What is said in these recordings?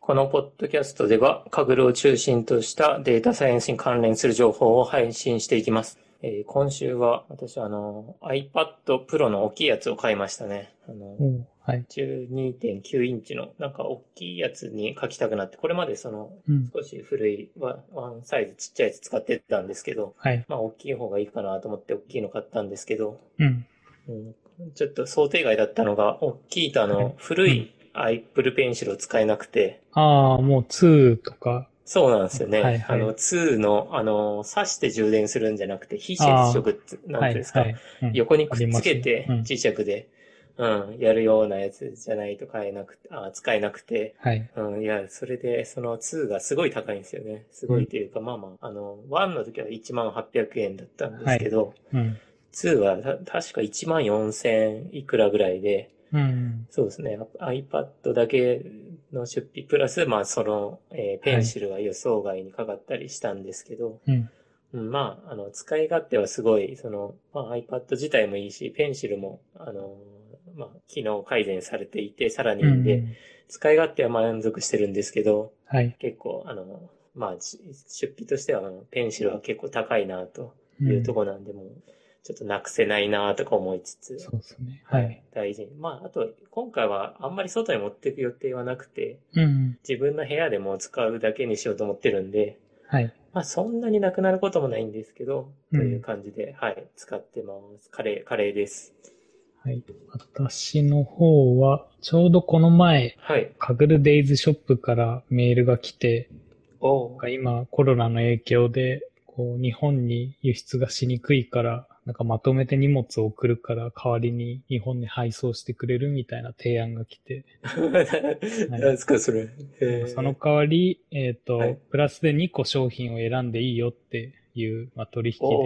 このポッドキャストでは、カグルを中心としたデータサイエンスに関連する情報を配信していきます。えー今週は私はあの iPad Pro の大きいやつを買いましたね。あのおはい。12.9インチのなんか大きいやつに書きたくなって、これまでそのうん。少し古いワワンサイズちっちゃいやつ使ってたんですけど、はい。まあ大きい方がいいかなと思って大きいの買ったんですけど、うん。うん、ちょっと想定外だったのが、大きいとあはいの古い Apple Pencil を使えなくて、ああ、もう2とか。そうなんですよね。はいはいあの2の、あの、挿して充電するんじゃなくて、非接触なんていうんですか、はい。はいうん横にくっつけてますねうん磁石で、うん、やるようなやつじゃないと買えなくて、あ使えなくて、はい。うん、いや、それで、その2がすごい高いんですよね。すごいというか、まあまあ、あの、1の時は1万800円だったんですけど、うん。2はた確か1万4000いくらぐらいで、うん。そうですね、iPad だけの出費プラス、まあその、えーペンシルは予想外にかかったりしたんですけど、うん。うん、まあ、あの、使い勝手はすごい、その、まあ iPad 自体もいいし、ペンシルも、あの、まあ、機能改善されていて、さらにいいんで、うん使い勝手は満足してるんですけど、はい。結構、あの、まあ、じ出費としては、あのペンシルは結構高いな、とういうんとこなんで、もう、ちょっとなくせないな、とか思いつつ、そうですね。はい。大事に。まあ、あと、今回はあんまり外に持っていく予定はなくて、うん。自分の部屋でもう使うだけにしようと思ってるんで、はい。まあ、そんなになくなることもないんですけど、うんという感じで、はい、使ってます。カレー、カレーです。はい。私の方は、ちょうどこの前、はい。カグルデイズショップからメールが来て、お今コロナの影響で、こう日本に輸出がしにくいから、なんかまとめて荷物を送るから代わりに日本に配送してくれるみたいな提案が来て、何ですか、それ。その代わり、えっ、と、はい。プラスで2個商品を選んでいいよっていう、まあ、取引で、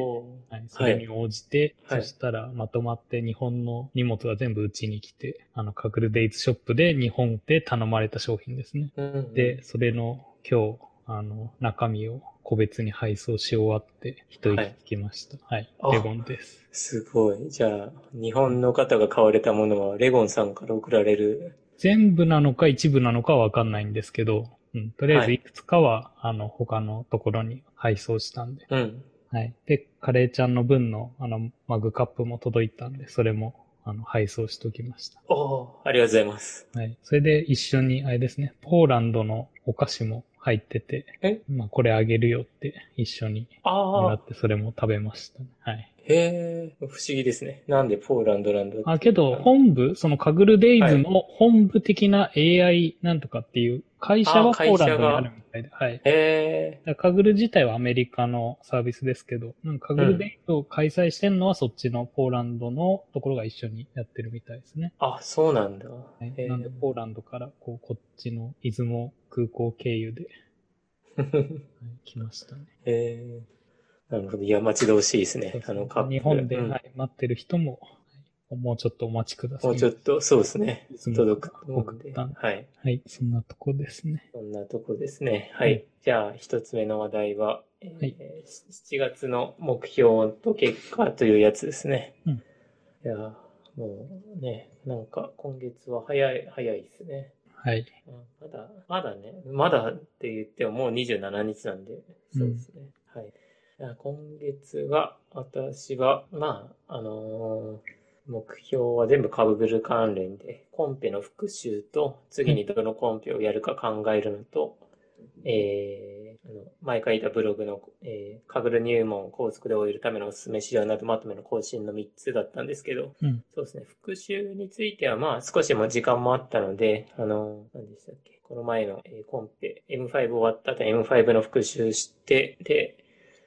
はい、それに応じて、はい。そしたらまとまって日本の荷物が全部うちに来て、あの、カグルデイズショップで日本で頼まれた商品ですね。うん。で、それの今日、あの、中身を個別に配送し終わって、一息つきました。はい。あレゴンです。すごい。じゃあ、日本の方が買われたものは、レゴンさんから送られる？全部なのか一部なのかはわかんないんですけど、うん、とりあえはいずいくつかは、あの、他のところに配送したんで。うん。はい。で、カレーちゃんの分の、あの、マグカップも届いたんで、それも、あの、配送しときました。おーありがとうございます。はい。それで一緒に、あれですね、ポーランドのお菓子も入ってて、え？まあ、これあげるよって一緒にもらって、それも食べましたね。はい。へえ、不思議ですね。なんでポーランドなんだあ、けど、はい本部、そのカグルデイズの本部的な AI なんとかっていう会社はあポーランドにあるみたいで、はい。へえ、カグル自体はアメリカのサービスですけど、なんかカグルデイズを開催してるのはそっちのポーランドのところが一緒にやってるみたいですね。あ、そうなんだ。なんで、ポーランドから、こう、こっちの出雲空港経由で、はい、来ましたね。へえ、なるほど。いや、待ち遠しいですね。あの、カップ日本で、うんはい、待ってる人も、はいもうちょっとお待ちください。もうちょっと、そうですね届くとはい。はい、そんなとこですね。そんなとこですね。ははいい。じゃあ、一つ目の話題は、えーはい7月の目標と結果というやつですね。うんいや、もうね、なんか今月は早い、早いですね。はい。うんまだ、まだね、まだって言ってももう27日なんで、そうですね。はい。今月は、私は、まあ、あのー目標は全部カブブル関連で、コンペの復習と、次にどのコンペをやるか考えるのと、えー、あの前書いたブログの、えー、カブル入門高速で終えるためのおすすめ資料などまとめの更新の3つだったんですけど、うん。そうですね。復習については、まあ、少しも時間もあったので、あの、何でしたっけ。この前の、えーコンペ、M5 終わった後 M5 の復習して、で、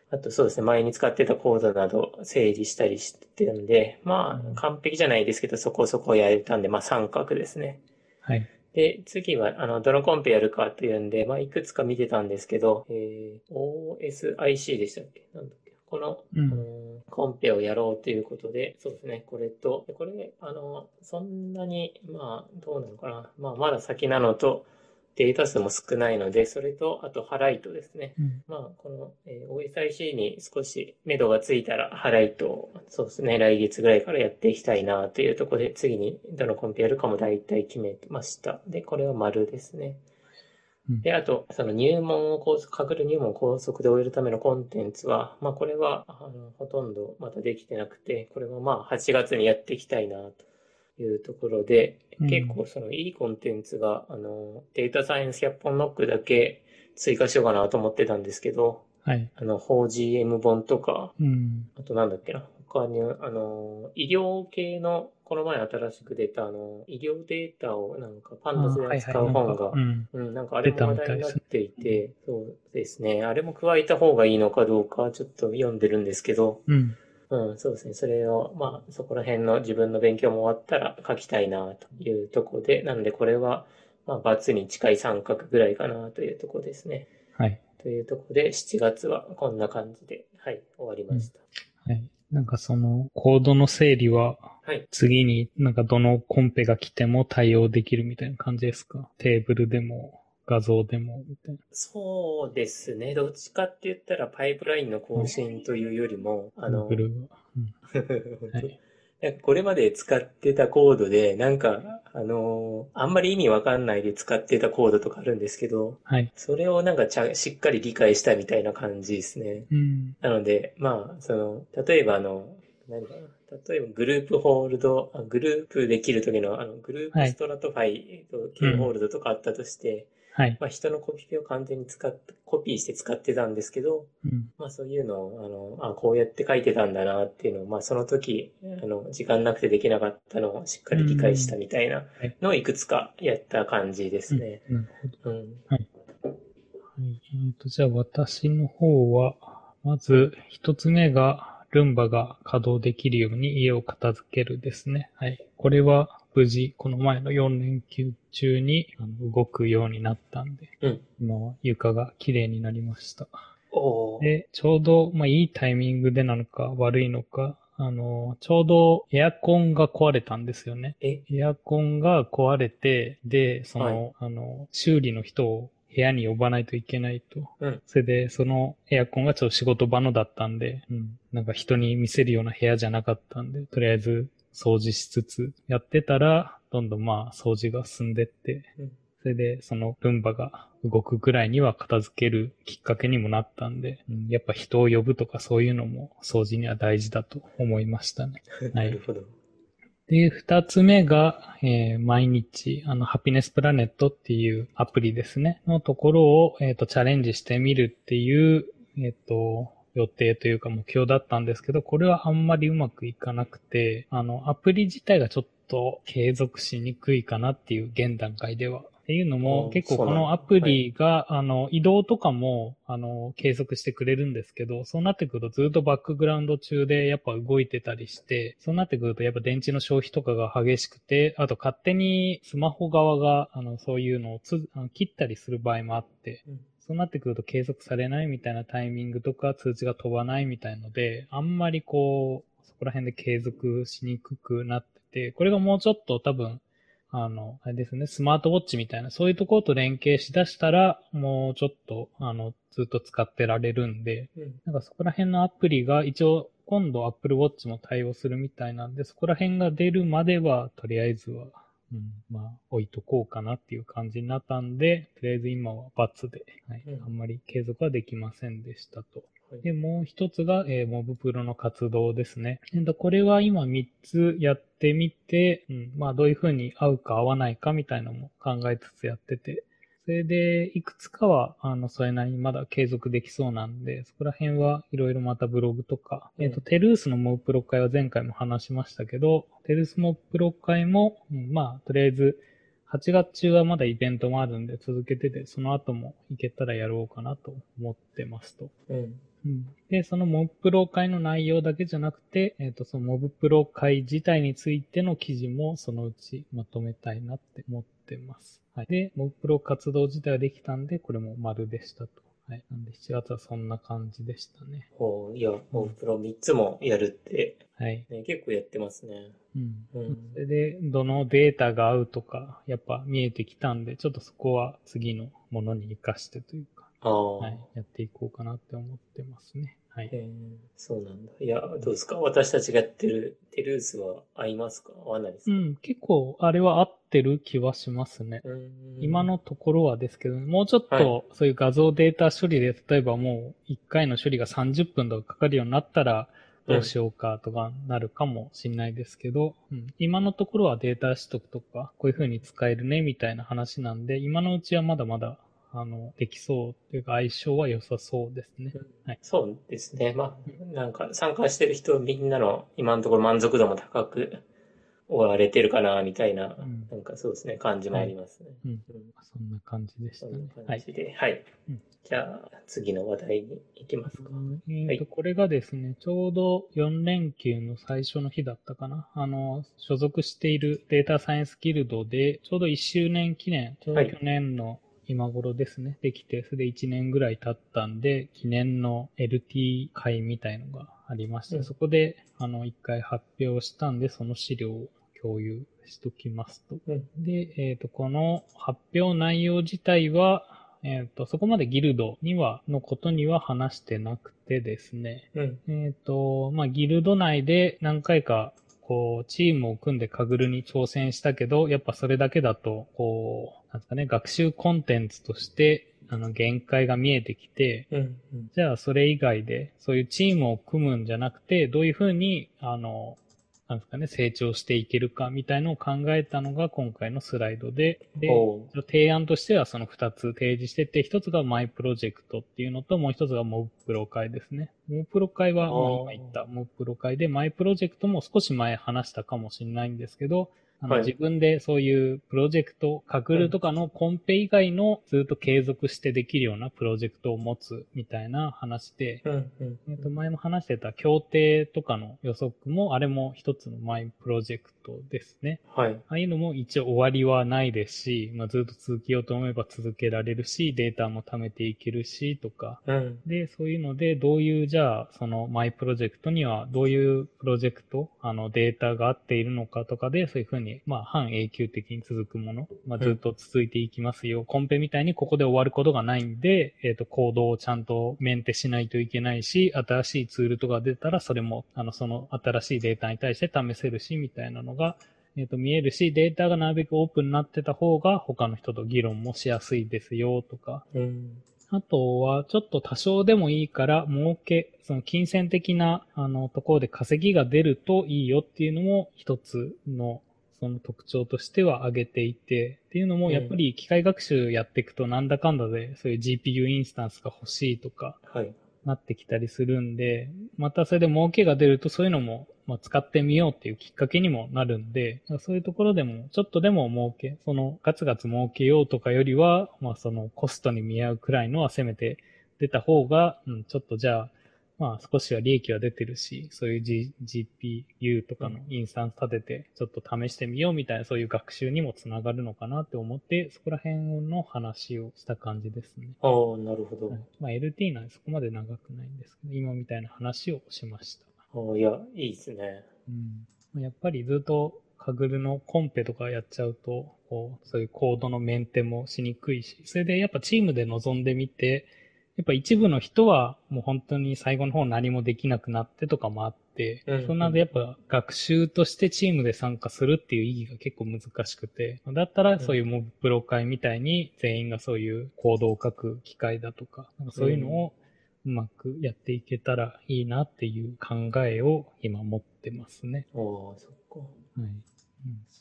あとそうですね、前に使ってたコードなど整理したりしてるんで、まうんあ、完璧じゃないですけど、そこそこやれたんで、まあ、三角ですね。はい。で、次は、あの、どのコンペやるかというんで、まあ、いくつか見てたんですけど、えー、OSIC でしたっけ？なんだっけ？この、うんあのーコンペをやろうということで、そうですね、これと、でこれ、あの、そんなに、まあ、どうなのかな。まあ、まだ先なのと、データ数も少ないので、それと、あと、ハライトですね。うん。まあ、この、えー OSIC に少し目処がついたら、ハライトを、そうですね、来月ぐらいからやっていきたいなというところで、次にどのコンペやるかも大体決めました。で、これは丸ですね。うんで、あと、その入門を高速、かぐる入門を高速で終えるためのコンテンツは、まあこれは、あの、ほとんどまだできてなくて、これはまあ8月にやっていきたいな、というところで、うん結構そのいいコンテンツが、あの、データサイエンス100本ノックだけ追加しようかなと思ってたんですけど、はい。あの、4GM 本とか、うん。あとなんだっけな。他に、あの、医療系の、この前新しく出た、あの、医療データをなんかパンダスで扱う本がう、ん。うん、なんかあれも話題になっ出ていて、そうですね。あれも加えた方がいいのかどうか、ちょっと読んでるんですけど、うん。うん、そうですね。それを、まあ、そこら辺の自分の勉強も終わったら書きたいな、というところで、なのでこれは、まあ、×に近い三角ぐらいかな、というところですね。はい。というところで、7月はこんな感じで、はい、終わりました。はい。なんかその、コードの整理は、はい。次になんかどのコンペが来ても対応できるみたいな感じですか？テーブルでも、画像でも、みたいな。そうですね。どっちかって言ったら、パイプラインの更新というよりも、あの、これまで使ってたコードで、なんか、あのーあんまり意味わかんないで使ってたコードとかあるんですけど、はい。それをなんかちゃん、しっかり理解したみたいな感じですね。うん。なので、まあ、その、例えばあの、何かな。例えば Group Fold、あグループできる時の、あの、グルーはいプストラトファイと K ホールドとかあったとして、はい。まあ人のコピペを完全に使って、コピーして使ってたんですけど、うん。まあそういうのを、あの、あ、こうやって書いてたんだなっていうのを、まあその時、あの、時間なくてできなかったのをしっかり理解したみたいなはいのをいくつかやった感じですね。なるほど。うん。はい。えっ、と、じゃあ私の方は、まず一つ目が、ルンバが稼働できるように家を片付けるですね。はい。これは無事、この前の4連休中にあの動くようになったんで、うん。今は床が綺麗になりました。で、ちょうど、まあ、いいタイミングでなのか悪いのか、あの、ちょうどエアコンが壊れたんですよね。え、エアコンが壊れて、で、その、はいあの、修理の人を部屋に呼ばないといけないと。うんそれで、そのエアコンがちょっと仕事場のだったんで、うん、なんか人に見せるような部屋じゃなかったんで、とりあえず掃除しつつやってたら、どんどんまあ掃除が進んでって、うんそれで、そのルンバが動くぐらいには片付けるきっかけにもなったんで、うんやっぱ人を呼ぶとかそういうのも掃除には大はと思いましたね。なるほど。で、二つ目が、えー毎日、あの、ハピネスプラネットっていうアプリですね、のところを、えっ、と、チャレンジしてみるっていう、えっ、と、予定というか目標だったんですけど、これはあんまりうまくいかなくて、あの、アプリ自体がちょっと継続しにくいかなっていう現段階では。っていうのあも、ー結構このアプリが、あの、移動とかも、あの、継続してくれるんですけど、そうなってくるとずっとバックグラウンド中でやっぱ動いてたりして、そうなってくるとやっぱ電池の消費とかが激しくて、あと勝手にスマホ側が、あの、そういうのをつあの切ったりする場合もあって、うんそうなってくると継続されないみたいなタイミングとか通知が飛ばないみたいので、あんまりこう、そこら辺で継続しにくくなってて、これがもうちょっと多分、あの、あれですね、スマートウォッチみたいな、そういうところと連携しだしたら、もうちょっと、あの、ずっと使ってられるんで、うん。なんかそこら辺のアプリが一応今度 Apple Watch も対応するみたいなんで、そこら辺が出るまではとりあえずは、うん、まあ置いとこうかなっていう感じになったんで、とりあえず今は×で、はい。うん。あんまり継続はできませんでしたと。はい。で、もう一つが、えー、モブプロの活動ですね。えっとこれは今3つやってみて、うん、まあどういう風に合うか合わないかみたいなのも考えつつやってて、それで、いくつかは、あの、それなりにまだ継続できそうなんで、そこら辺はいろいろまたブログとか、うんえっ、と、テルースのモブプロ会は前回も話しましたけど、テルースモブプロ会も、うんまあ、とりあえず、8月中はまだイベントもあるんで続けてて、その後も行けたらやろうかなと思ってますと。うん。うんで、そのモブプロ会の内容だけじゃなくて、えっ、と、そのモブプロ会自体についての記事もそのうちまとめたいなって思ってます。はい。で、モブプロ活動自体ができたんで、これも丸でしたと。はい。なんで7月はそんな感じでしたね。おーいや、もうプロ3つもやるって、はい。ね、結構やってますね。うん。うんそれで、どのデータが合うとか、やっぱ見えてきたんで、ちょっとそこは次のものに活かしてというか、ああ、はい。やっていこうかなって思ってますね。はい。えーそうなんだ。いや、どうですか？私たちがやってるテルースは合いますか？合わないですか？うん、結構、あれは合ってる気はしますね。今のところはですけど、もうちょっはとそういう画像データ処理で、例えばもう1回の処理が30分とかかかるようになったら、どうしようかとかなるかもしれないですけど、うん。今のところはデータ取得とか、こういう風に使えるねみたいな話なんで、今のうちはまだまだ、あの、できそうっていうか相性は良さそうですね。はいそうですね。まあ、なんか参加してる人みんなの今のところ満足度も高く終われてるかな、みたいな、んなんかそうですね、感じもありますね。うんうんそんな感じでしたねな。はい感じ。で。はい。うんじゃあ、次の話題に行きますか。えーとはいこれがですね、ちょうど4連休の最初の日だったかな。あの、所属しているデータサイエンスギルドで、ちょうど1周年記念、ちょうどはい去年の今頃ですね、できて、それで1年ぐらい経ったんで、記念の LT 会みたいのがありまして、うんそこで、あの、1回発表したんで、その資料を共有しときますと。うん。で、えっ、と、この発表内容自体は、えっ、と、そこまでギルドには、のことには話してなくてですね。うん。えっ、と、まあ、ギルド内で何回か、こう、チームを組んでカグルに挑戦したけど、やっぱそれだけだと、こう、なんですかね、学習コンテンツとして、あの、限界が見えてきて、うん。うん。じゃあそれ以外で、そういうチームを組むんじゃなくて、どういうふうに、あの、なんですかね、成長していけるかみたいのを考えたのが今回のスライドで、で、提案としてはその2つ提示してて、1つがマイプロジェクトっていうのと、もう1つがモブプロ会ですね。モブプロ会は今言ったモブプロ会で、マイプロジェクトも少し前話したかもしれないんですけど、はい自分でそういうプロジェクト、カクルとかのコンペ以外のずっと継続してできるようなプロジェクトを持つみたいな話で、うん。うん。えっと前も話してた協定とかの予測も、あれも一つのマイプロジェクトですね。はい。ああいうのも一応終わりはないですし、まあ、ずっと続けようと思えば続けられるし、データも貯めていけるし、とか。うん。で、そういうので、どういう、じゃあ、そのマイプロジェクトには、どういうプロジェクト、あの、データが合っているのかとかで、そういうふうに、まあ、半永久的に続くもの、まあ、ずっと続いていきますよ。コンペみたいにここで終わることがないんで、えっ、と、行動をちゃんとメンテしないといけないし、新しいツールとか出たら、それも、あの、その新しいデータに対して試せるし、みたいなのが、えっ、と、見えるし、データがなるべくオープンになってた方が、他の人と議論もしやすいですよ、とか。うん。あとは、ちょっと多少でもいいから、儲け、その金銭的な、あの、ところで稼ぎが出るといいよっていうのも一つの、その特徴としては挙げていて、っていうのも、うんやっぱり機械学習やっていくとなんだかんだで、そういう GPU インスタンスが欲しいとか、はい。なってきたりするんで、またそれで儲けが出るとそういうのも、まあ、使ってみようっていうきっかけにもなるんで、そういうところでも、ちょっとでも儲け、そのガツガツ儲けようとかよりは、まあそのコストに見合うくらいのはせめて出た方が、うん、ちょっとじゃあ、まあ少しは利益は出てるし、そういう、G、GPU とかのインスタンス立てて、ちょっと試してみようみたいな、そういう学習にもつながるのかなって思って、そこら辺の話をした感じですね。ああ、なるほど。はいまあ、LT なんでそこまで長くないんですけど、今みたいな話をしました。ああいや、いいですね。うん、やっぱりずっとカグルのコンペとかやっちゃうと、こうそういうコードのメンテもしにくいし、それでやっぱチームで臨んでみて、やっぱ一部の人はもう本当に最後の方何もできなくなってとかもあって、うんそんなんでやっぱ学習としてチームで参加するっていう意義が結構難しくて、だったらそういうモブプロ会みたいに全員がそういうコードを書く機会だとか、なんかそういうのをうまくやっていけたらいいなっていう考えを今持ってますね。ああ、そっか。はい。うん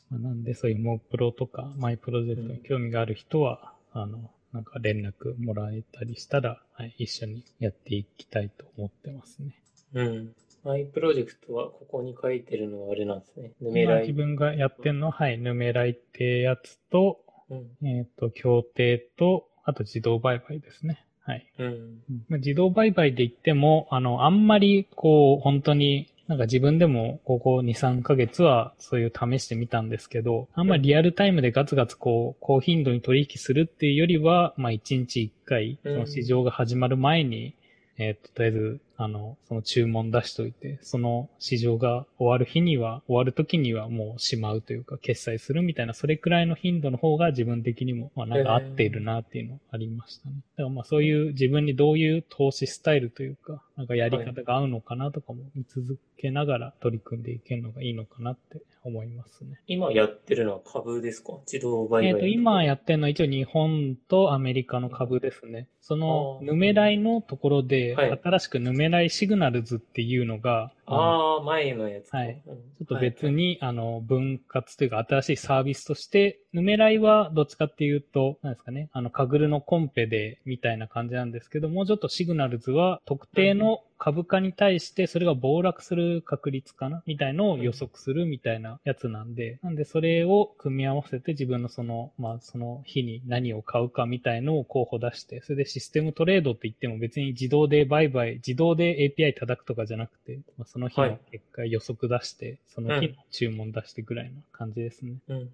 まあ、なんでそういうモブプロとかマイプロジェクトに興味がある人は、あの、なんか連絡もらえたりしたら、はい、一緒にやっていきたいと思ってますね。うん。マイプロジェクトはここに書いてるのはあれなんですね。ヌメ今ライ。自分がやってるのは、はい、ヌメライってやつと、うん。えっ、と、協定と、あと自動売買ですね。はい。うん。うんまあ自動売買で言っても、あの、あんまり、こう、本当に、なんか自分でも、ここ2、3ヶ月は、そういう試してみたんですけど、あんまりリアルタイムでガツガツ、こう、高頻度に取引するっていうよりは、まあ、1日1回、その市場が始まる前に、えっ、と、とりあえず、あの、その注文出しといて、その市場が終わる日には、終わる時にはもうしまうというか、決済するみたいな、それくらいの頻度の方が自分的にも、まあなんか合っているなっていうのありましたね。だからまあそういう自分にどういう投資スタイルというか、なんかやり方が合うのかなとかも見続けながら取り組んでいけるのがいいのかなって思いますね。今やってるのは株ですか？自動売買。えっ、と、今やってるのは一応日本とアメリカの株ですね。その、ヌメライのところで、はい新しくヌメライシグナルズっていうのが、あのああ、前のやつか。はいうんちょっと別に、あの、分割というか新しいサービスとして、ヌメライはどっちかっていうと、なんですかね、あの、カグルのコンペで、みたいな感じなんですけど、もうちょっとシグナルズは特定の株価に対して、それが暴落する確率かなみたいのを予測するみたいなやつなんで、なんでそれを組み合わせて自分のその、まあ、その日に何を買うかみたいのを候補出して、それでシステムトレードって言っても別に自動で売買、自動で API 叩くとかじゃなくて、まあ、その日の結果予測出して、その日の注文出してぐらいな感じですね。うん。はい。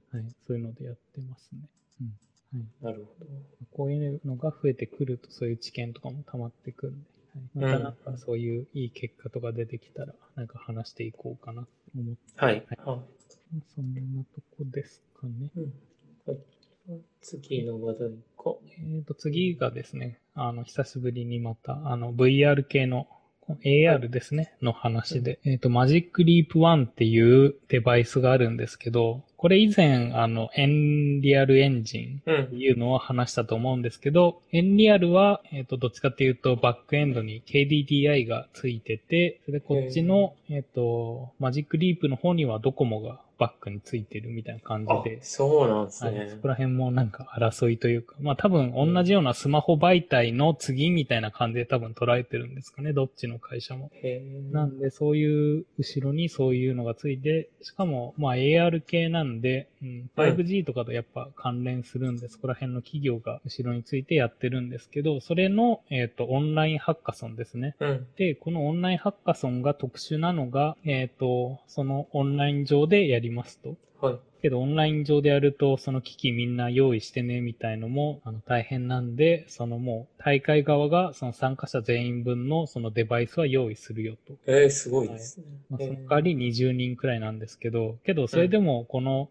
そういうのでやってますね。うん。はい。なるほど。こういうのが増えてくると、そういう知見とかも溜まってくるんで、はい、またなんかそういういい結果とか出てきたら、なんか話していこうかなと思って、はい。はいはそんなとこですかね。い。うんはい次の話題か。えっ、と、次がですね、あの、久しぶりにまた、あの、VR 系の、AR ですね、の話で、えっ、と、マジックリープ1っていうデバイスがあるんですけど、これ以前、あの、エンリアルエンジンうん。っていうのを話したと思うんですけど、エンリアルは、えっ、と、どっちかっていうと、バックエンドに KDDI がついてて、それでこっちの、えっ、と、マジックリープの方にはドコモがバックについてるみたいな感じあで、、そうなんですはい、ねそ。こら辺もなんか争いというか、まあ多分同じようなスマホ媒体の次みたいな感じで多分捉えてるんですかね、どっちの会社も。なんでそういう後ろにそういうのがついて、しかもまあ AR 系なんで、うん、5G とかとやっぱ関連するんで、そこら辺の企業が後ろについてやってるんですけど、それの、えっ、と、オンラインハッカソンですね。うん。で、このオンラインハッカソンが特殊なのが、えっ、と、そのオンライン上でやりますと。はい。けど、オンライン上でやると、その機器みんな用意してね、みたいのも、あの、大変なんで、そのもう、大会側が、その参加者全員分の、そのデバイスは用意するよと。えー、すごいですね。まあ、へーその代わり20人くらいなんですけど、けど、それでも、この、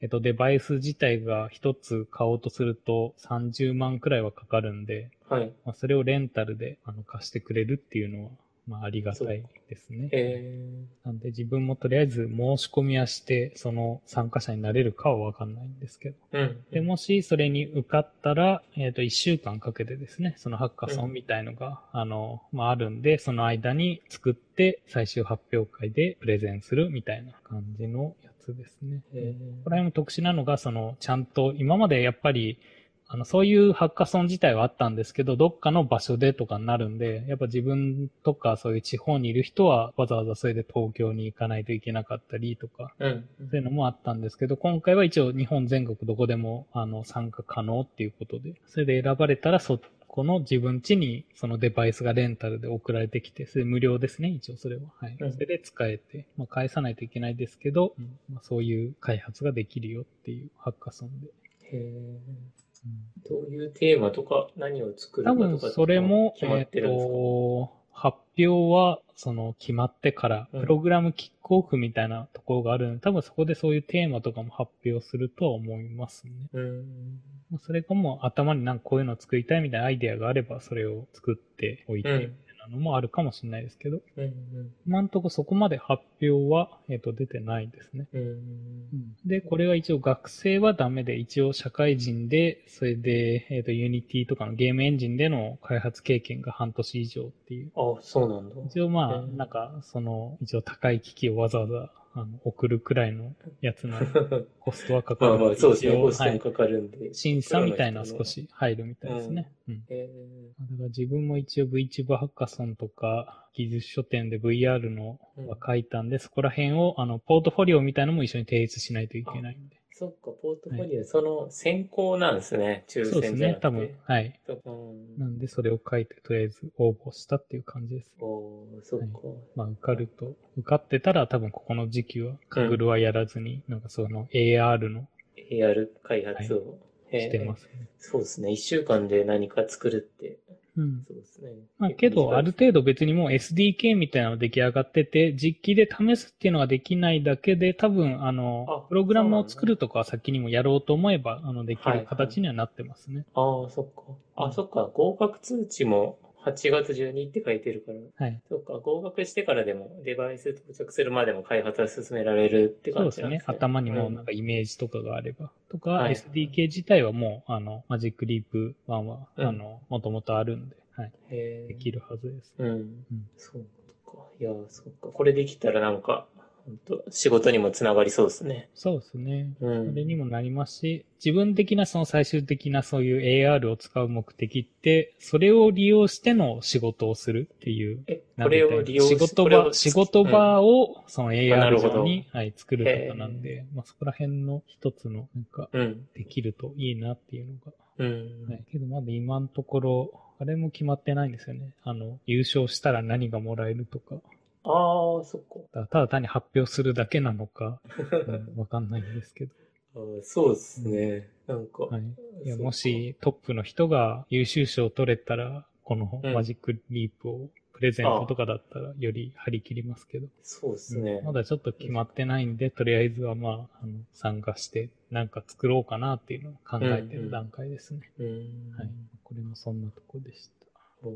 えっと、デバイス自体が一つ買おうとすると30万くらいはかかるんで、はい。まあ、それをレンタルであの貸してくれるっていうのは、まあ、ありがたいですね。えなんで自分もとりあえず申し込みはして、その参加者になれるかはわかんないんですけど。ー、うん。で、もしそれに受かったら、えっ、と、1週間かけてですね、そのハッカソンみたいのが、あの、まあ、あるんで、その間に作って最終発表会でプレゼンするみたいな感じのやつですね。えこれも特殊なのが、その、ちゃんと、今までやっぱり、あの、そういうハッカソン自体はあったんですけど、どっかの場所でとかになるんで、やっぱ自分とかそういう地方にいる人は、わざわざそれで東京に行かないといけなかったりとか、ー、うん。そういうのもあったんですけど、今回は一応日本全国どこでも、あの、参加可能っていうことで、それで選ばれたら、そこの自分家にそのデバイスがレンタルで送られてきて、それ無料ですね、一応それは。はい。うんそれで使えて、まあ返さないといけないですけど、うんまあ、そういう開発ができるよっていうハッカソンで。へーうんどういうテーマとか何を作るか多とか分それも、決まってるんですか、えっと、発表は、その、決まってから、うん。プログラムキックオフみたいなところがあるので、多分そこでそういうテーマとかも発表するとは思いますね。うん。まあそれかもう頭になんかこういうのを作りたいみたいなアイデアがあれば、それを作っておいて。うんなのもあるかもしれないですけど、うん。今んとこそこまで発表は、えっ、と、出てないですね。うん。うん。で、これは一応学生はダメで、一応社会人で、それで、えっ、と、 Unity とかのゲームエンジンでの開発経験が半年以上っていう。あ、そうなんだ。一応まあ、うんなんか、その、一応高い機器をわざわざ、あの、送るくらいのやつの コストはかかるんまあまあ、そうですね。コストはいもかかるんで。審査みたいな少し入るみたいですね。うん。えだから自分も一応 VTuber ハッカソンとか技術書店で VR のは書いたんで、そこら辺を、あの、ポートフォリオみたいなのも一緒に提出しないといけないんで。ー、そっか、ポートフォリオ、その先行なんですね。抽そうです。ね多分。はい。うん。なんでそれを書いてとりあえず応募したっていう感じです。おーそっか。まあ受かると、受かってたら多分ここの時期は、カグルはやらずに、なんかその AR の AR 開発を。してえーますね。そうですね。一週間で何か作るってうん。そうですね。まあけど、ある程度別にもう SDK みたいなの出来上がってて、実機で試すっていうのができないだけで、多分、あの、あプログラムを作るとかは先にもやろうと思えば、あの、できはいる形にはなってますね。ああ、そっか。あ、そっか。合格通知も8月12って書いてるから。はい。そっか。合格してからでも、デバイス到着するまでも開発は進められるってそうですね感じなんですね。。頭にもうんなんかイメージとかがあれば。とか、はい SDK 自体はもう、あの、マジックリープ1は、うんあの、もともとあるんで、はい。へできるはずです。うん。うんそうか。いや、そっか。これできたらなんか、仕事にもつながりそうですね。そうですね。うん。それにもなりますし、自分的なその最終的なそういう AR を使う目的って、それを利用しての仕事をするっていう。え、これを利用仕事場、仕事場をそのな AR 上に、はい、作るとかなんで、まあそこら辺の一つのなんかうん。できるといいなっていうのが。うん。はい。けどまだ今のところ、あれも決まってないんですよね。あの、優勝したら何がもらえるとか。ああ、そっか。ただ単に発表するだけなのか、うんわかんないんですけど。あーそうですね。なんか。はい。いや、もしトップの人が優秀賞を取れたら、このうんマジックリープをプレゼントとかだったらより張り切りますけど。そうですね。まだちょっと決まってないんで、とりあえずはまあ、あの、参加してなんか作ろうかなっていうのを考えてる段階ですね。うん。はい。これもそんなとこでした。おー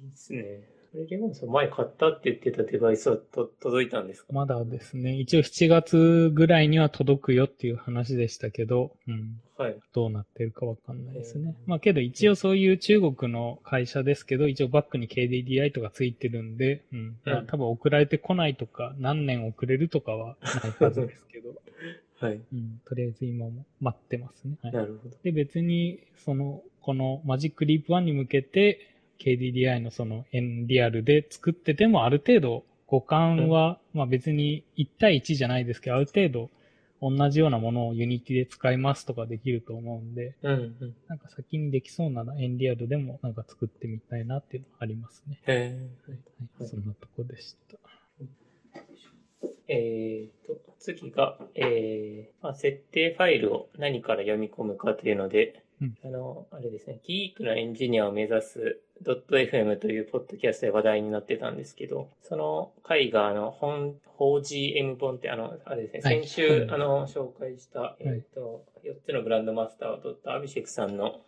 いいですね。それレモンさん前買ったって言ってたデバイスはと届いたんですか？まだですね、一応7月ぐらいには届くよっていう話でしたけど、うん。はい。どうなってるかわかんないですね。うんまあけど一応そういう中国の会社ですけど、一応バックに KDDI とかついてるんで、うん。まあうん多分送られてこないとか、何年遅れるとかはないはずですけど、はい。うん。とりあえず今も待ってますね。はいなるほど。で、別に、その、このマジックリープ1に向けて、KDDI のその Nreal で作ってても、ある程度、互換は、まあ別に1対1じゃないですけど、ある程度、同じようなものを Unity で使いますとかできると思うんで、うん、うん。なんか先にできそうなら N リアルでもなんか作ってみたいなっていうのありますね。へえ。はい。そんなとこでした。えーと、次が、えーまあ、設定ファイルを何から読み込むかというので、うん。あの、あれですね、ギークなエンジニアを目指す .fm というポッドキャストで話題になってたんですけど、その回が、あの、本、法 GM 本って、あの、あれですね、はい。先週、はい。あの、紹介した、えっ、と、4つのグランドマスターを取ったアビシェクさんの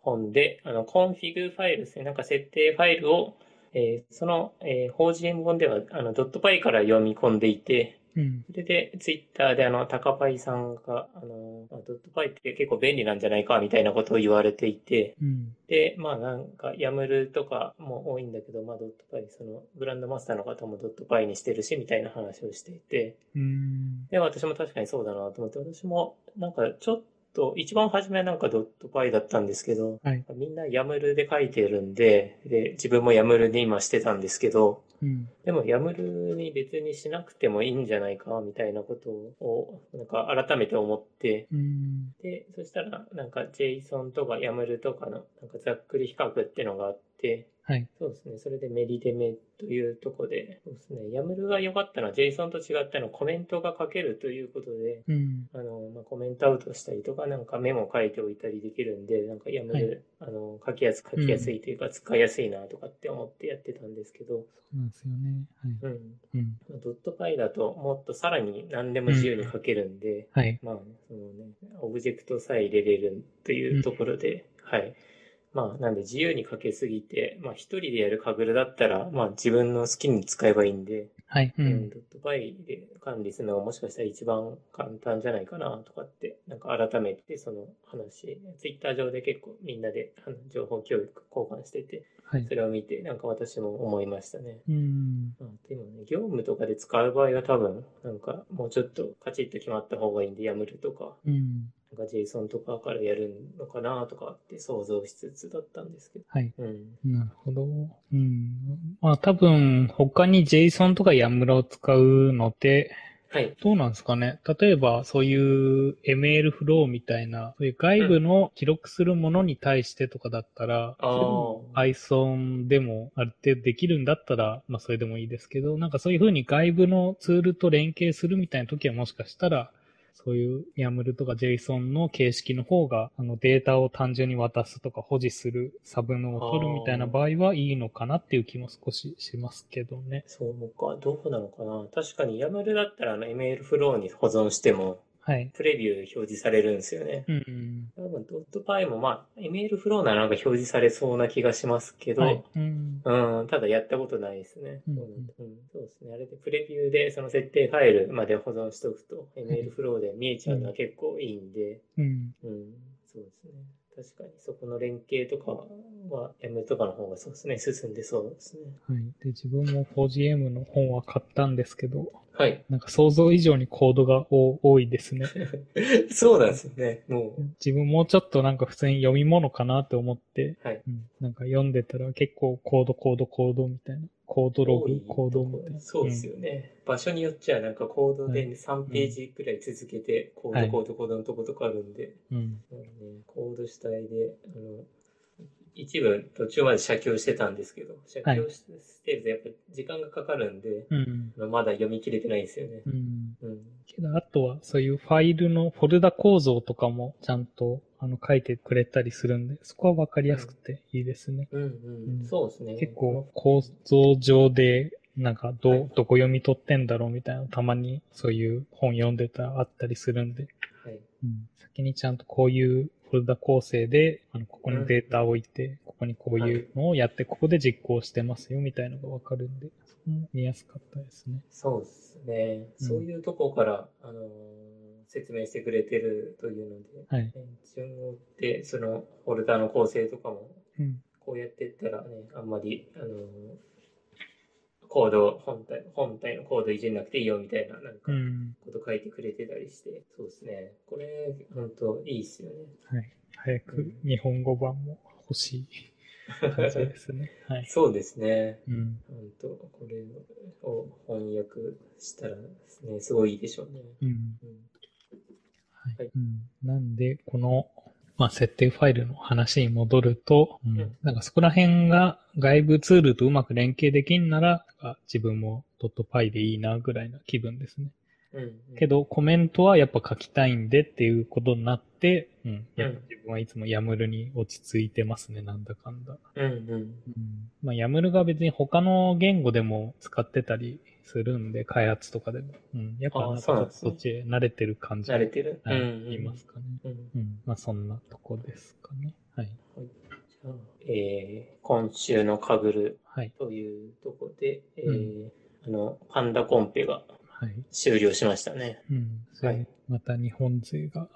本で、あの、 config ファイルですね、なんか設定ファイルを、えーその、えー、法 GM 本では、あの、 dot py から読み込んでいて、うん。それで、ツイッターであの、タカパイさんが、あの、まあ dot py って結構便利なんじゃないか、みたいなことを言われていて、うん。で、まあなんか、 YAML とかも多いんだけど、まあ dot py、その、グランドマスターの方も dot py にしてるし、みたいな話をしていて、うん。で、私も確かにそうだなと思って、私も、なんかちょっと、一番初めはなんかドットパイだったんですけど、はい。みんなヤムルで書いてるんで、で、自分もヤムルで今してたんですけど、うん。でも、ヤムルに別にしなくてもいいんじゃないか、みたいなことを、なんか改めて思って、うん。で、そしたら、なんか JSON とか YAML とかの、なんかざっくり比較っていうのがあって、はい。そうですね。それでメリデメというところで、そうですね。YAML が良かったのは JSON と違ったのはコメントが書けるということで、うん。あの、まあ、コメントアウトしたりとか、なんかメモ書いておいたりできるんで、なんか YAML、はいあの、書きやす、書きやすいというか、使いやすいなとかって思ってやってたんですけど、そうなんですよね。はい。うん。うん。ドットパイだともっとさらに何でも自由に書けるんで、はい。まあ、そのね、オブジェクトさえ入れれるというところで、はい。まあ、なんで自由に書けすぎて、まあ一人でやるカグルだったら、まあ自分の好きに使えばいいんで、はい。ううんん。ドットパイで管理するのがもしかしたら一番簡単じゃないかなとかって、なんか改めてその話、ツイッター上で結構みんなであの情報教育交換してて、はいそ。れを見て、なんか私も思いましたね。うん。まあ、でもね、業務とかで使う場合は多分、なんかもうちょっとカチッと決まった方がいいんで、やむるとか、うん。なんか JSON とかからやるのかなとかって想像しつつだったんですけど。はい。うん。なるほど。うん。まあ多分、他に JSON とか YAML を使うのって、はい。どうなんですかね？例えば、そういう ML フローみたいな、そういう外部の記録するものに対してとかだったら、あー Python でもある程度できるんだったら、まあそれでもいいですけど、なんかそういうふうに外部のツールと連携するみたいな時はもしかしたら、そういう YAML とか JSON の形式の方が、あのデータを単純に渡すとか保持するサブノを取るみたいな場合はいいのかなっていう気も少ししますけどね。そうか、どうなのかな。確かに YAML だったらあの ML フローに保存しても、はい。プレビュー表示されるんですよね。うんうん。多分ドットパイもまあ、ML フローならなんか表示されそうな気がしますけど、はい。うん。うん、ただやったことないですね。うんうんそうですね。あれでプレビューでその設定ファイルまで保存しておくと、ML フローで見えちゃうのは結構いいんで、うん。うん、そうですね。確かにそこの連携とかは M とかの方がそうですね、進んでそうですね。はい。で、自分も 4GM の本は買ったんですけど、はい。なんか想像以上にコードが多多いですね。そうなんですよね。もう、自分もうちょっとなんか普通に読み物かなって思って、はい。うん、なんか読んでたら結構コードコードコードみたいな。コードログ、コードみたいな。そうですよね。場所によっちゃなんかコードで3ページくらい続けて、コード、コード、コードのとことかあるんで、うん。ね、コード主体で、あの、一部途中まで写経してたんですけど、写経してるとやっぱ時間がかかるんで、うん。まだ読み切れてないんですよね。うん。うん。けど、あとはそういうファイルのフォルダ構造とかもちゃんとあの書いてくれたりするんで、そこはわかりやすくていいですね。うんうん。うんそうですね。結構構造上で、なんかど、どこ読み取ってんだろうみたいな、たまにそういう本読んでたらあったりするんで、はい。うん、先にちゃんとこういうフォルダ構成で、あの、ここにデータを置いて、ここにこういうのをやって、ここで実行してますよみたいなのがわかるんで、そこも見やすかったですね。そうですね。うんそういうとこから、あのー説明してくれてるというので、はい。順を追って、そのフォルダの構成とかも、うん。こうやっていったらね、あんまり、あのーコード、本体、本体のコードいじんなくていいよみたいな、なんかう、ん。こと書いてくれてたりして、そうですね。これ、本当いいっすよね。はい。早く日本語版も欲しい感じですね。はい。そうですね。うん。本当これを翻訳したらですね、すごいいいでしょうね。うん。うんはいはいうん、なんで、この、まあ、設定ファイルの話に戻ると、うんうんなんかそこら辺が外部ツールとうまく連携できんなら、あ自分も .py でいいなぐらいな気分ですね。うん。けど、コメントはやっぱ書きたいんでっていうことになって、うん。やっぱ自分はいつも YAML に落ち着いてますね、なんだかんだ。うんうん。うん。まあ、YAML が別に他の言語でも使ってたりするんで、開発とかでも。うん。やっぱあなんかそっちへ慣れてる感じ慣れてる？はい、うんうん言いますかね。うん。うん。まあ、そんなとこですかね。はい。じゃあ、えー、今週のかぐるはい。というとこで、えうー、あの、パンダコンペがはい。終了しましたね。はいまた日本勢が、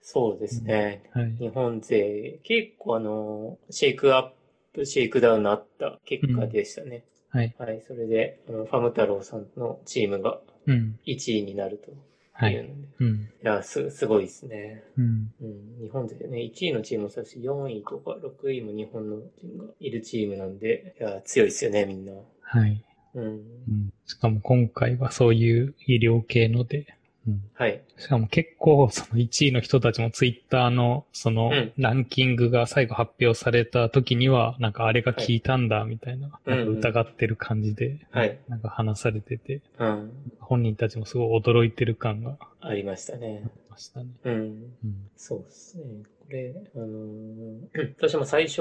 そうですね。はい。日本勢、結構あの、シェイクアップ、シェイクダウンのあった結果でしたね。はい。はい。それで、ファム太郎さんのチームがうん。1位になるとはい。いうので。い、うん。や、す、すごいですね。うん。うん。日本勢ね、1位のチームもそうだし、4位とか6位も日本のチームがいるチームなんで、いや、強いですよね、みんな。はい。うん。うん。しかも今回はそういう医療系ので、うん。はい。しかも結構その1位の人たちもツイッターのそのうんランキングが最後発表された時には、なんかあれが効いたんだみたいな、はいなんか疑ってる感じで、はい。なんか話されてて、うん。本人たちもすごい驚いてる感がありましたね。ありましたね。うん。うん。そうですね。これ、あのー私も最初、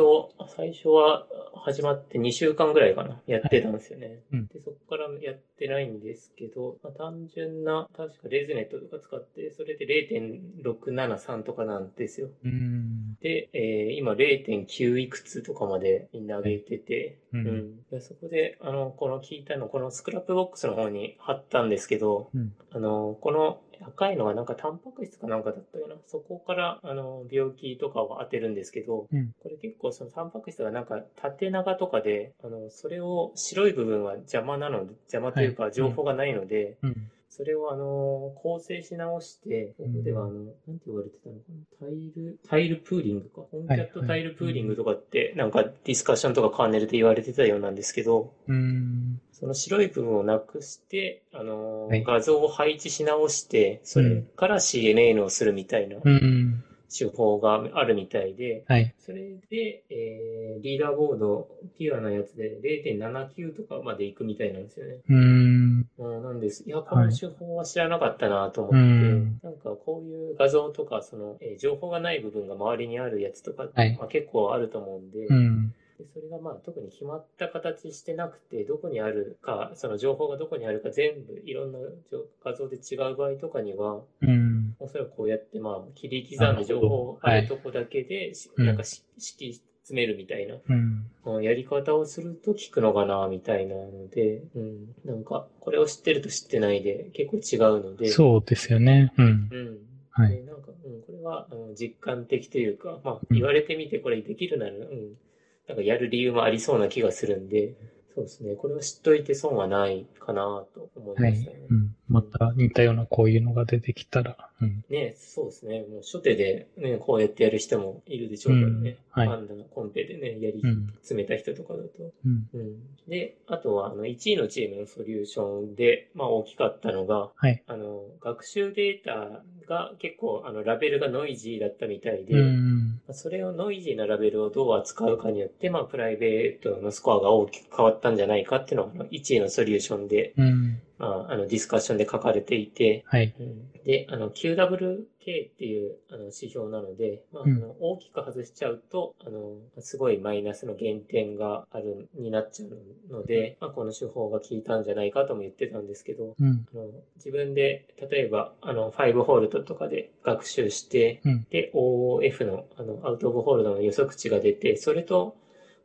最初は始まって2週間ぐらいかな、やってたんですよね。うんで、そこからやってないんですけど、まあ、単純な、確かレズネットとか使って、それで0.673とかなんですよ。うん。で、えー今0.9いくつとかまでみんな上げてて、う。うんん。でそこで、あの、この聞いたの、このスクラップボックスの方に貼ったんですけど、うんあの、この赤いのがなんかタンパク質かなんかだったかな。そこから、あの、病気とかを当てるんですけど、うんこれ結構そのタンパク質がなんか縦長とかで、あの、それを白い部分は邪魔なので、邪魔というはいか情報がないので、うん。それをあの、構成し直して、こうんこではあの、なんて言われてたのかな？タイル、タイルプーリングか。ホームキャットタイルプーリングとかって、なんかディスカッションとかカーネルで言われてたようなんですけど、うん。その白い部分をなくして、あのーはい画像を配置し直して、それから CNN をするみたいなうん。手法があるみたいで、はい。それで、えね、リーダーボード、ピュアなやつで0.79とかまで行くみたいなんですよね。うーん。うん、なんです。いや、この手法は知らなかったなと思って、うんなんかこういう画像とか、その、えー情報がない部分が周りにあるやつとか、はいまあ、結構あると思うんで、うん。でそれがまあ特に決まった形してなくて、どこにあるか、その情報がどこにあるか全部いろんな情画像で違う場合とかには、うん。おそらくこうやってまあ切り刻んで情報あるとこだけで、しうんなんかし敷き詰めるみたいな、うん。うんやり方をすると効くのかな、みたいなので、うん、なんかこれを知ってると知ってないで結構違うので、そうですよね。うん。うん。はいでなんか、うん、これはあの実感的というか、まあ、うん言われてみてこれできるなら、うん、なんかやる理由もありそうな気がするんで、そうですね。これを知っといて損はないかなと思いはいましたね。。うん。また似たようなこういうのが出てきたら。うん。ねそうですね。もう初手でね、こうやってやる人もいるでしょうからね。うんはいパンダのコンペでね、やりうん。詰めた人とかだと。うん。うん。で、あとは、あの、1位のチームのソリューションで、まあ大きかったのが、はい。あの、学習データが結構、あの、ラベルがノイジーだったみたいで、うん。それをノイジーなラベルをどう扱うかによって、まあ、プライベートのスコアが大きく変わったんじゃないかっていうのが、あの1位のソリューションで、うん。まあ、あの、ディスカッションで書かれていて、はい。うんで、あの、QWK っていうあの指標なので、まあ、あうんの大きく外しちゃうと、あの、すごいマイナスの減点がある、になっちゃうので、まあ、この手法が効いたんじゃないかとも言ってたんですけど、うん。あの自分で、例えば、あの、5ホールドとかで学習して、うんで、OF の、あの、アウトオブホールドの予測値が出て、それと、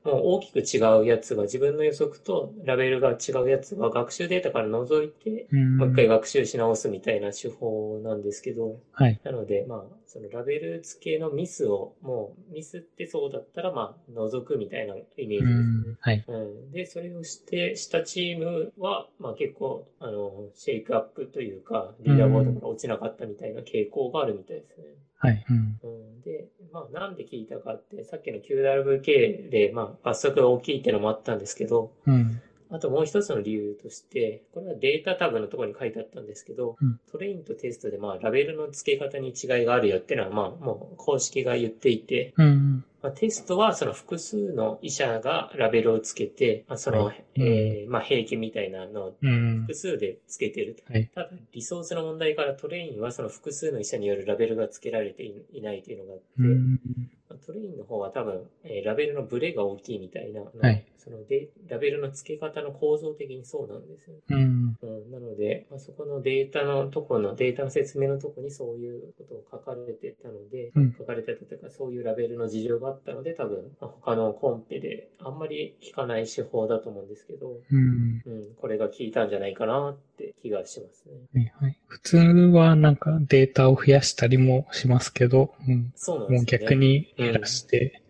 もう大きく違うやつが、自分の予測とラベルが違うやつが学習データから除いて、うん。もう一回学習し直すみたいな手法なんですけど、はい。なので、まあ、そのラベル付けのミスを、もうミスってそうだったら、まあ、除くみたいなイメージですうね。ん。はい。うん、で、それをして、したチームは、まあ結構、あの、シェイクアップというか、リーダーボードから落ちなかったみたいな傾向があるみたいですね。はい。うん。うん、で、まあなんで聞いたかって、さっきの QWK で、まあ罰則が大きいっていうのもあったんですけど、うん。あともう一つの理由として、これはデータタブのところに書いてあったんですけど、うんトレインとテストでまあラベルの付け方に違いがあるよっていうのは、まあもう公式が言っていて、うん。まあ、テストはその複数の医者がラベルをつけて、まあ、その、はいえーまあ、平均みたいなのをうん複。数でつけてると。はい。ただ、リソースの問題からトレインはその複数の医者によるラベルが付けられていいないというのがあって、うん。まあトレインの方は多分、えーラベルのブレが大きいみたいな、はいそのでラベルの付け方の構造的にそうなんですよ。うん。うん、なので、まあ、そこのデータのところの、データの説明のところにそういうことを書かれてたので、うん書かれてたというか、そういうラベルの事情があったので、多分、まあ他のコンペであんまり聞かない手法だと思うんですけど、うん。うん、これが効いたんじゃないかなって気がしますね。はい。はい。普通はなんかデータを増やしたりもしますけど、うん。そうなんですよ、ね。もう逆。に減らして、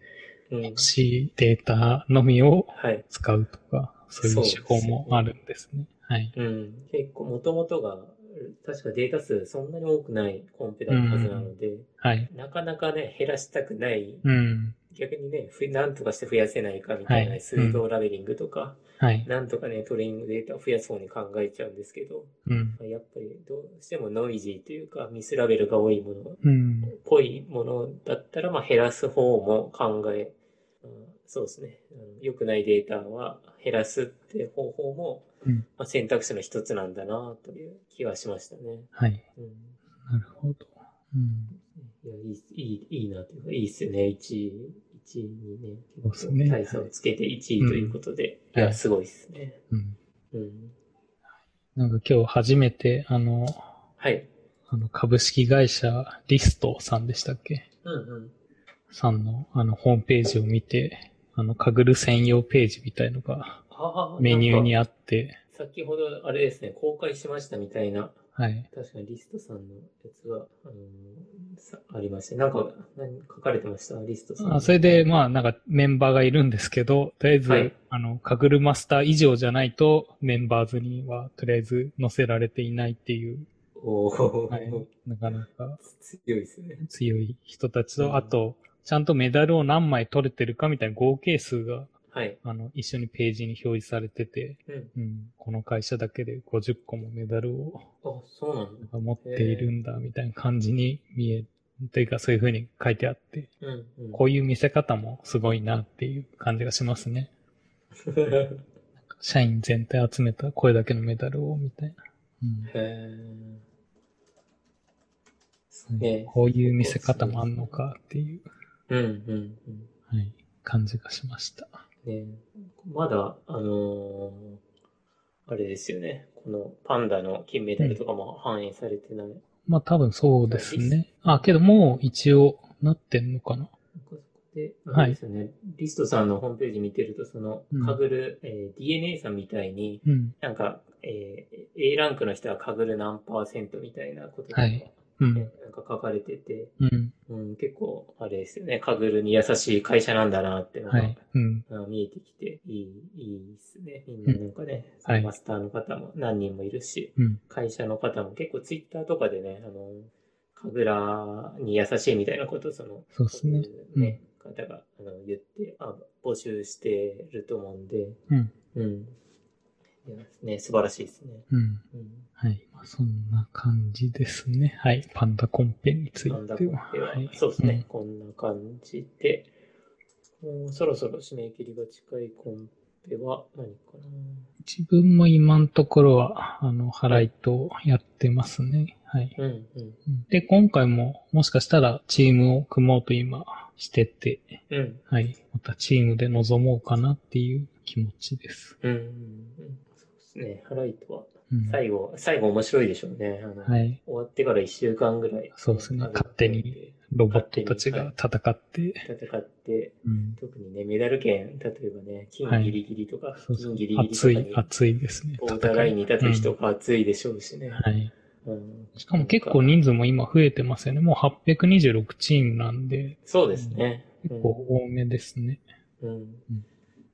うん。欲しいデータのみをはい。使うとか、そういう手法もあるんですね。はい。うん。結構、もともとが、確かデータ数そんなに多くないコンペだったはずなので、はい。なかなかね、減らしたくないうん。逆にね、ふなんとかして増やせないかみたいな、はい水道ラベリングとか、はい。なんとかね、トレーニングデータを増やす方に考えちゃうんですけど、うん。まあやっぱりどうしてもノイジーというか、ミスラベルが多いもの、っうん。ぽいものだったら、まあ減らす方も考え、うんそうですね、うん良くないデータは減らすって方法も、うんまあ、選択肢の一つなんだなという気はしましたね。はい。うんなるほど。うん。いや、いい、いい、いいなというか、いいっすよね。1位、1位にね、そうっすね大差をつけて1位ということで、うんいや、すごいっすね。うん。うん。なんか今日初めて、あの、はい。あの株式会社リストさんでしたっけ？うんうん。さんのあのホームページを見て、あの、かぐる専用ページみたいのがメニューにああって、先ほど、あれですね、公開しましたみたいな、はい。確かにリストさんのやつが、あのーさありまして、なんか、何書かれてました？リストさん。あそれで、まあ、なんかメンバーがいるんですけど、とりあえず、はいあの、かぐるマスター以上じゃないと、メンバーズには、とりあえず載せられていないっていう、おー、はい。なかなか強いですね。強い人たちと、うんあと、ちゃんとメダルを何枚取れてるかみたいな合計数が、はい。あの、一緒にページに表示されてて、うん。うん、この会社だけで50個もメダルをあ、そうなんだ。持っているんだ、みたいな感じに見えというかそういう風に書いてあって、うんうん。こういう見せ方もすごいなっていう感じがしますね。社員全体集めたこれだけのメダルを、みたいな。うんへうんねこういう見せ方もあんのかっていう、ーうんうんうん。はい、感じがしました。ね、まだ、あのーあれですよね。このパンダの金メダルとかも反映されてない。まあ多分そうですね。あ、けどもう一応なってんのかな。で、はいあれですよね。リストさんのホームページ見てると、そのうん、かぐる、えー DNA さんみたいに、うん。なんか、えー A ランクの人はかぐる何パーセントみたいなこととか、はいうん。ねなんか書かれてて、うん。うん、結構、あれですよね。かぐるに優しい会社なんだなってのが、はい。うん。あ見えてきて、いい、いいですね。みんななんかね、はいそのマスターの方も何人もいるし、うん。会社の方も結構ツイッターとかでね、あの、神楽に優しいみたいなことをその、そうですねね方があの言ってあ、募集してると思うんで、うん。うん。いやね、素晴らしいですね。うん。うん。はい。まあ、そんな感じですね。はい。パンダコンペについパンダては。コンペは、はい。そうですね、こんな感じで、もうそろそろ締め切りが近いコンペは何かな自分も今のところは、あの、ハライトやってますね。はい。うんうん。うんで、今回ももしかしたらチームを組もうと今してて、うん。はい。またチームで臨もうかなっていう気持ちです。うんうんうん。ね。ハライトは、うん。最後、最後面白いでしょうね。はい。終わってから1週間ぐらい。そうですね勝手に。ロボットたちが戦って、戦って、うん。特にね、メダル圏、例えばね、金はいギリギリとか、そうそう銀ギリギリと熱い、熱いですね。ボーダーラインに立つうん人が熱いでしょうしね。はい。うんしかも結構人数も今増えてますよね。もう826チームなんで、そうですね。結構多めですね。うん。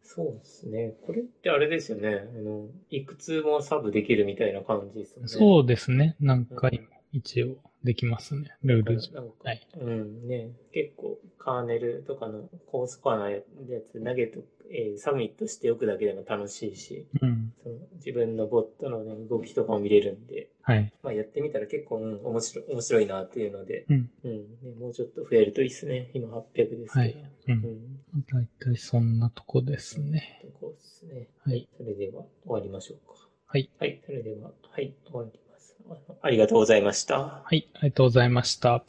うんそうですね。これってあれですよね。あの、いくつもサブできるみたいな感じですよね。そうですね。何回も一応できますね。ルール上。はいうんね、結構カーネルとかの高スコアなやつ投げと、えーサミットしておくだけでも楽しいし、うん。その自分のボットのね、動きとかも見れるんで、はい。まあやってみたら結構、うん、面白い、面白いなっていうので、うん。うん、ね、もうちょっと増えるといいですね。今800ですけど。はい。う。うんん。だいたいそんなとこですね。こうですね。ははいい。それでは終わりましょうか。はい。はい。それでは、はい。終わります。あありがとうございました。はい。ありがとうございました。